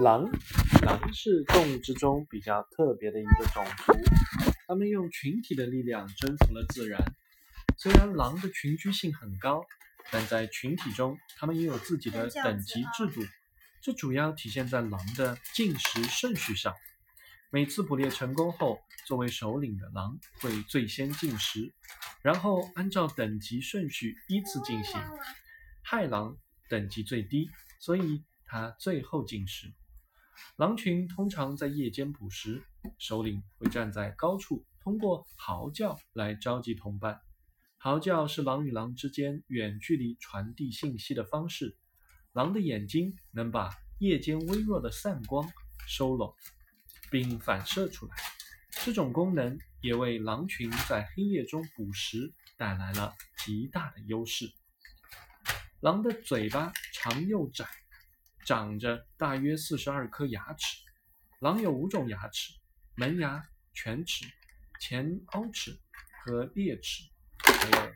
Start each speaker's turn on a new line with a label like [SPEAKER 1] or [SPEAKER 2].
[SPEAKER 1] 狼，狼是动物之中比较特别的一个种族，它们用群体的力量征服了自然。虽然狼的群居性很高，但在群体中，它们也有自己的等级制度。这主要体现在狼的进食顺序上。每次捕猎成功后，作为首领的狼会最先进食，然后按照等级顺序依次进行。害狼等级最低，所以它最后进食。狼群通常在夜间捕食，首领会站在高处，通过嚎叫来召集同伴。嚎叫是狼与狼之间远距离传递信息的方式。狼的眼睛能把夜间微弱的散光收拢，并反射出来。这种功能也为狼群在黑夜中捕食带来了极大的优势。狼的嘴巴长又窄。长着大约四十二颗牙齿，狼有五种牙齿：门牙、犬齿、前凹齿和裂齿，还有